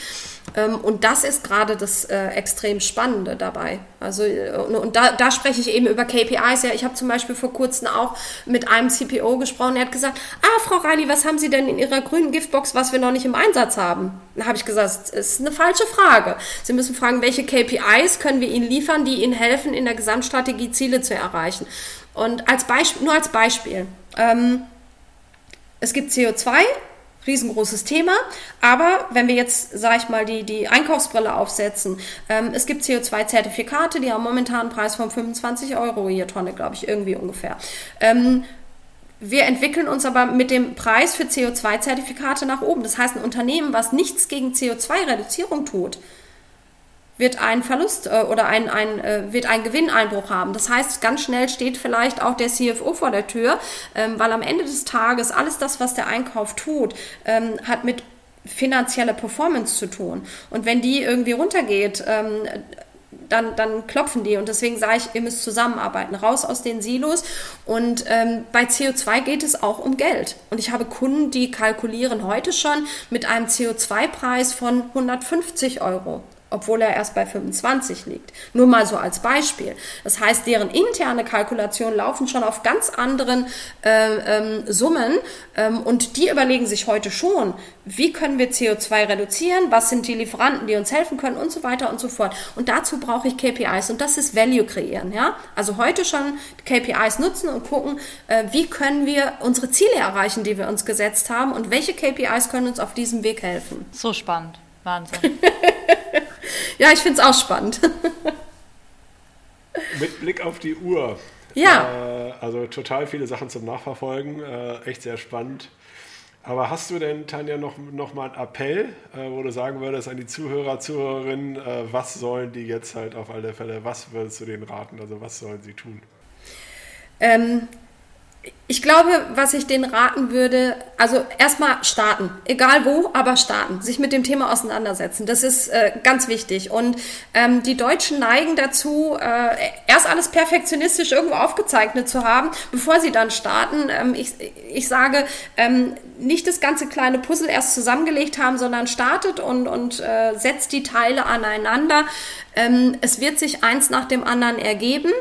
Ähm, und das ist gerade das äh, extrem Spannende dabei. Also, äh, und, da, da, spreche ich eben über KPIs. Ja, ich habe zum Beispiel vor kurzem auch mit einem CPO gesprochen. Er hat gesagt, ah, Frau Reilly, was haben Sie denn in Ihrer grünen Giftbox, was wir noch nicht im Einsatz haben? Da habe ich gesagt, das ist eine falsche Frage. Sie müssen fragen, welche KPIs können wir Ihnen liefern, die Ihnen helfen, in der Gesamtstrategie Ziele zu erreichen. Und als Beispiel, nur als Beispiel. Ähm, es gibt CO2, riesengroßes Thema. Aber wenn wir jetzt, sage ich mal, die, die Einkaufsbrille aufsetzen, ähm, es gibt CO2-Zertifikate, die haben momentan einen Preis von 25 Euro je Tonne, glaube ich, irgendwie ungefähr. Ähm, wir entwickeln uns aber mit dem Preis für CO2-Zertifikate nach oben. Das heißt, ein Unternehmen, was nichts gegen CO2-Reduzierung tut, wird ein Verlust äh, oder ein, ein, äh, wird ein Gewinneinbruch haben. Das heißt, ganz schnell steht vielleicht auch der CFO vor der Tür, ähm, weil am Ende des Tages alles das, was der Einkauf tut, ähm, hat mit finanzieller Performance zu tun. Und wenn die irgendwie runtergeht, ähm, dann, dann klopfen die. Und deswegen sage ich, ihr müsst zusammenarbeiten, raus aus den Silos. Und ähm, bei CO2 geht es auch um Geld. Und ich habe Kunden, die kalkulieren heute schon mit einem CO2-Preis von 150 Euro obwohl er erst bei 25 liegt. Nur mal so als Beispiel. Das heißt, deren interne Kalkulationen laufen schon auf ganz anderen äh, ähm, Summen ähm, und die überlegen sich heute schon, wie können wir CO2 reduzieren, was sind die Lieferanten, die uns helfen können und so weiter und so fort. Und dazu brauche ich KPIs und das ist Value kreieren. Ja? Also heute schon KPIs nutzen und gucken, äh, wie können wir unsere Ziele erreichen, die wir uns gesetzt haben und welche KPIs können uns auf diesem Weg helfen. So spannend. Wahnsinn. ja, ich finde es auch spannend. Mit Blick auf die Uhr. Ja. Äh, also total viele Sachen zum Nachverfolgen. Äh, echt sehr spannend. Aber hast du denn, Tanja, noch, noch mal einen Appell, äh, wo du sagen würdest an die Zuhörer, Zuhörerinnen, äh, was sollen die jetzt halt auf alle Fälle, was würdest du denen raten? Also was sollen sie tun? Ähm, ich glaube, was ich denen raten würde, also erstmal starten, egal wo, aber starten, sich mit dem Thema auseinandersetzen. Das ist äh, ganz wichtig. Und ähm, die Deutschen neigen dazu, äh, erst alles perfektionistisch irgendwo aufgezeichnet zu haben, bevor sie dann starten. Ähm, ich, ich sage, ähm, nicht das ganze kleine Puzzle erst zusammengelegt haben, sondern startet und, und äh, setzt die Teile aneinander. Ähm, es wird sich eins nach dem anderen ergeben.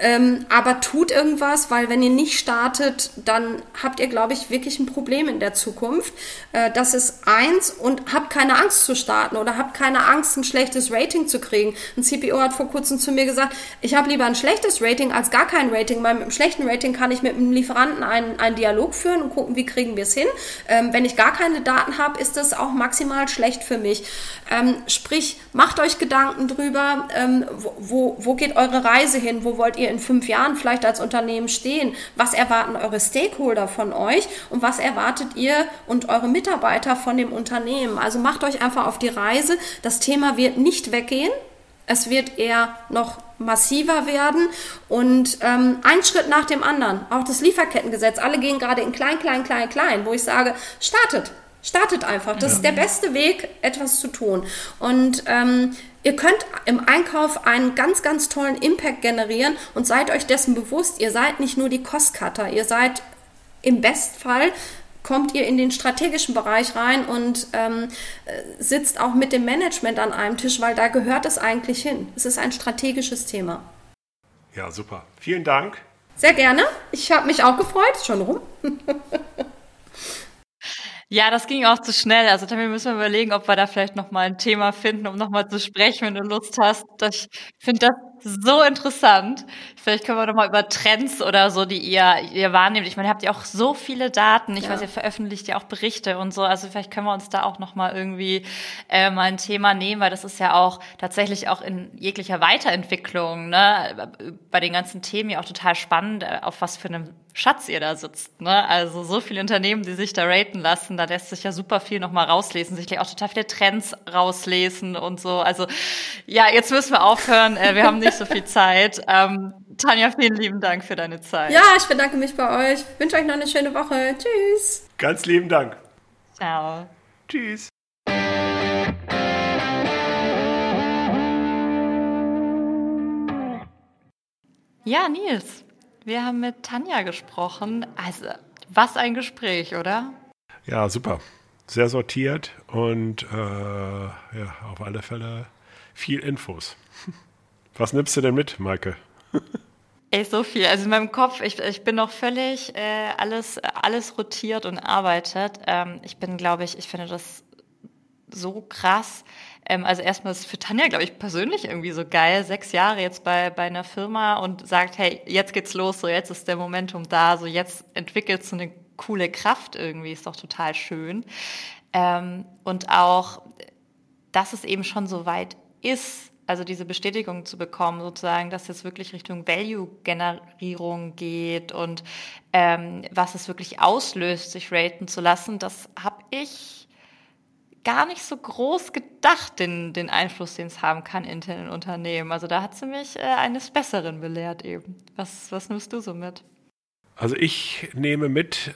Ähm, aber tut irgendwas, weil wenn ihr nicht startet, dann habt ihr, glaube ich, wirklich ein Problem in der Zukunft. Äh, das ist eins und habt keine Angst zu starten oder habt keine Angst, ein schlechtes Rating zu kriegen. Ein CPO hat vor kurzem zu mir gesagt, ich habe lieber ein schlechtes Rating als gar kein Rating, weil mit einem schlechten Rating kann ich mit einem Lieferanten einen, einen Dialog führen und gucken, wie kriegen wir es hin. Ähm, wenn ich gar keine Daten habe, ist das auch maximal schlecht für mich. Ähm, sprich, macht euch Gedanken drüber, ähm, wo, wo, wo geht eure Reise hin, wo wollt ihr ihr in fünf Jahren vielleicht als Unternehmen stehen? Was erwarten eure Stakeholder von euch und was erwartet ihr und eure Mitarbeiter von dem Unternehmen? Also macht euch einfach auf die Reise. Das Thema wird nicht weggehen. Es wird eher noch massiver werden und ähm, ein Schritt nach dem anderen. Auch das Lieferkettengesetz. Alle gehen gerade in klein, klein, klein, klein, wo ich sage, startet. Startet einfach. Das ja. ist der beste Weg, etwas zu tun. Und ähm, Ihr könnt im Einkauf einen ganz, ganz tollen Impact generieren und seid euch dessen bewusst, ihr seid nicht nur die Cost-Cutter, ihr seid im Bestfall kommt ihr in den strategischen Bereich rein und ähm, sitzt auch mit dem Management an einem Tisch, weil da gehört es eigentlich hin. Es ist ein strategisches Thema. Ja, super. Vielen Dank. Sehr gerne. Ich habe mich auch gefreut. Schon rum. Ja, das ging auch zu schnell. Also dann müssen wir überlegen, ob wir da vielleicht noch mal ein Thema finden, um noch mal zu sprechen, wenn du Lust hast. Ich finde das so interessant. Vielleicht können wir noch mal über Trends oder so, die ihr, ihr wahrnehmt. Ich meine, ihr habt ja auch so viele Daten. Ich ja. weiß, ihr veröffentlicht ja auch Berichte und so. Also vielleicht können wir uns da auch noch mal irgendwie äh, mal ein Thema nehmen, weil das ist ja auch tatsächlich auch in jeglicher Weiterentwicklung, ne, bei den ganzen Themen ja auch total spannend, äh, auf was für einem Schatz ihr da sitzt. Ne? Also so viele Unternehmen, die sich da raten lassen, da lässt sich ja super viel nochmal rauslesen, sich auch total viele Trends rauslesen und so. Also ja, jetzt müssen wir aufhören. Äh, wir haben nicht so viel Zeit. Ähm, Tanja, vielen lieben Dank für deine Zeit. Ja, ich bedanke mich bei euch. Ich wünsche euch noch eine schöne Woche. Tschüss. Ganz lieben Dank. Ciao. Tschüss. Ja, Nils. Wir haben mit Tanja gesprochen. Also, was ein Gespräch, oder? Ja, super. Sehr sortiert und äh, ja, auf alle Fälle viel Infos. Was nimmst du denn mit, Maike? Ey, so viel. Also in meinem Kopf, ich, ich bin noch völlig äh, alles, alles rotiert und arbeitet. Ähm, ich bin, glaube ich, ich finde das so krass, ähm, also erstmal ist für Tanja, glaube ich, persönlich irgendwie so geil, sechs Jahre jetzt bei, bei einer Firma und sagt, hey, jetzt geht's los, so jetzt ist der Momentum da, so jetzt entwickelt so eine coole Kraft irgendwie, ist doch total schön. Ähm, und auch, dass es eben schon so weit ist, also diese Bestätigung zu bekommen, sozusagen, dass es wirklich Richtung Value-Generierung geht und ähm, was es wirklich auslöst, sich raten zu lassen, das habe ich gar nicht so groß gedacht, den, den Einfluss, den es haben kann in den Unternehmen. Also da hat sie mich äh, eines Besseren belehrt eben. Was, was nimmst du so mit? Also ich nehme mit,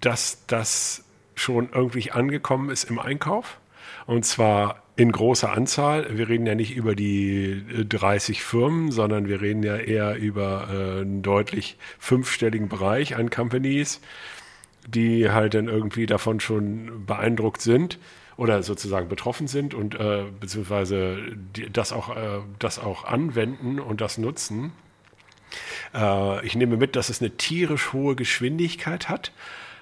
dass das schon irgendwie angekommen ist im Einkauf. Und zwar in großer Anzahl. Wir reden ja nicht über die 30 Firmen, sondern wir reden ja eher über äh, einen deutlich fünfstelligen Bereich an Companies, die halt dann irgendwie davon schon beeindruckt sind oder sozusagen betroffen sind und äh, beziehungsweise die, das, auch, äh, das auch anwenden und das nutzen. Äh, ich nehme mit, dass es eine tierisch hohe Geschwindigkeit hat.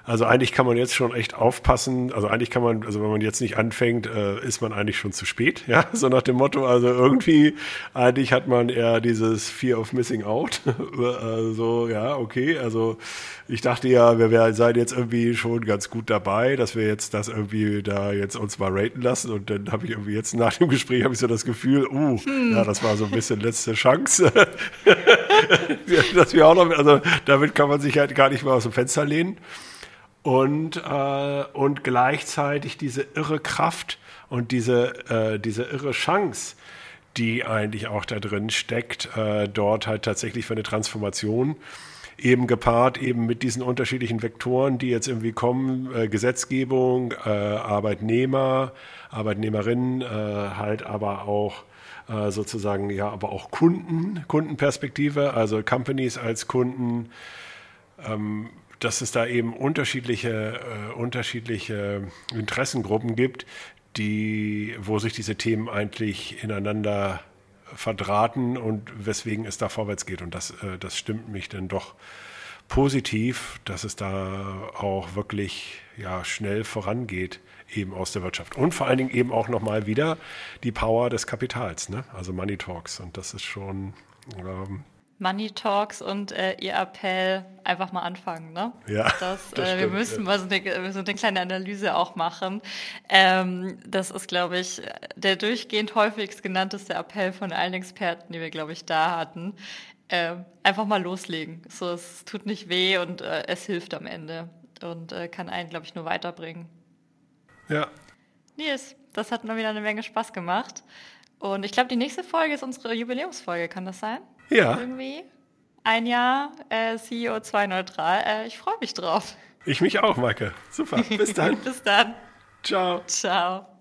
Also eigentlich kann man jetzt schon echt aufpassen. Also eigentlich kann man, also wenn man jetzt nicht anfängt, äh, ist man eigentlich schon zu spät. Ja, so nach dem Motto. Also irgendwie eigentlich hat man eher dieses Fear of Missing Out. also ja, okay. Also ich dachte ja, wir wären seien jetzt irgendwie schon ganz gut dabei, dass wir jetzt das irgendwie da jetzt uns mal raten lassen. Und dann habe ich irgendwie jetzt nach dem Gespräch habe ich so das Gefühl, uh, hm. ja, das war so ein bisschen letzte Chance, dass wir auch noch, also damit kann man sich halt gar nicht mal aus dem Fenster lehnen und, äh, und gleichzeitig diese irre Kraft und diese, äh, diese irre Chance, die eigentlich auch da drin steckt, äh, dort halt tatsächlich für eine Transformation eben gepaart eben mit diesen unterschiedlichen Vektoren, die jetzt irgendwie kommen, äh, Gesetzgebung, äh, Arbeitnehmer, Arbeitnehmerinnen, äh, halt aber auch äh, sozusagen, ja, aber auch Kunden, Kundenperspektive, also Companies als Kunden, ähm, dass es da eben unterschiedliche, äh, unterschiedliche Interessengruppen gibt, die, wo sich diese Themen eigentlich ineinander verdrahten und weswegen es da vorwärts geht. Und das, äh, das stimmt mich dann doch positiv, dass es da auch wirklich ja, schnell vorangeht eben aus der Wirtschaft. Und vor allen Dingen eben auch nochmal wieder die Power des Kapitals, ne? also Money Talks. Und das ist schon ähm, Money Talks und äh, Ihr Appell einfach mal anfangen, ne? Ja. Das, das äh, wir müssen ja. mal so eine, so eine, kleine Analyse auch machen. Ähm, das ist, glaube ich, der durchgehend häufigst genannteste Appell von allen Experten, die wir, glaube ich, da hatten. Äh, einfach mal loslegen. So, es tut nicht weh und äh, es hilft am Ende und äh, kann einen, glaube ich, nur weiterbringen. Ja. Nils, das hat mal wieder eine Menge Spaß gemacht. Und ich glaube, die nächste Folge ist unsere Jubiläumsfolge, kann das sein? Ja. Irgendwie. Ein Jahr äh, CO2-neutral. Äh, ich freue mich drauf. Ich mich auch, Maike. Super. Bis dann. Bis dann. Ciao. Ciao.